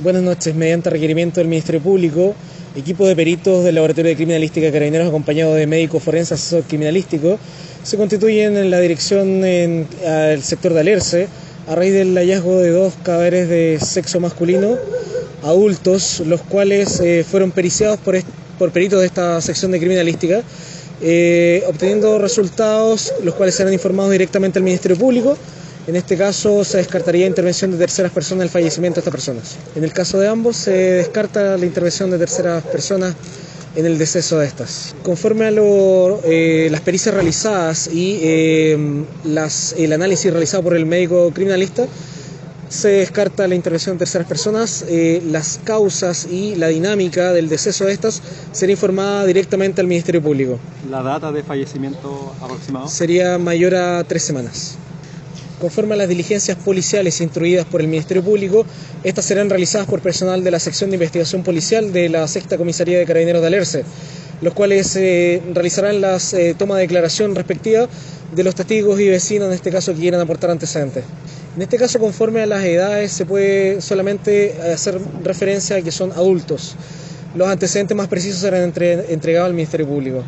Buenas noches. Mediante requerimiento del Ministerio Público, equipo de peritos del Laboratorio de Criminalística Carabineros, acompañado de médico forense asesor criminalístico, se constituyen en la dirección en sector de Alerce a raíz del hallazgo de dos cadáveres de sexo masculino adultos, los cuales eh, fueron periciados por, por, peritos de esta sección de criminalística, eh, obteniendo resultados los cuales serán informados directamente al Ministerio Público en este caso se descartaría intervención de terceras personas en el fallecimiento de estas personas. En el caso de ambos se descarta la intervención de terceras personas en el deceso de estas. Conforme a eh, las pericias realizadas y eh, el análisis realizado por el médico criminalista, se descarta la intervención de terceras personas, eh, las causas y la dinámica del deceso de estas será informada directamente al Ministerio Público. ¿La data de fallecimiento aproximado? Sería mayor a tres semanas. Conforme a las diligencias policiales instruidas por el Ministerio Público, estas serán realizadas por personal de la sección de investigación policial de la Sexta Comisaría de Carabineros de Alerce, los cuales eh, realizarán las eh, tomas de declaración respectiva de los testigos y vecinos, en este caso, que quieran aportar antecedentes. En este caso, conforme a las edades, se puede solamente hacer referencia a que son adultos. Los antecedentes más precisos serán entregados al Ministerio Público.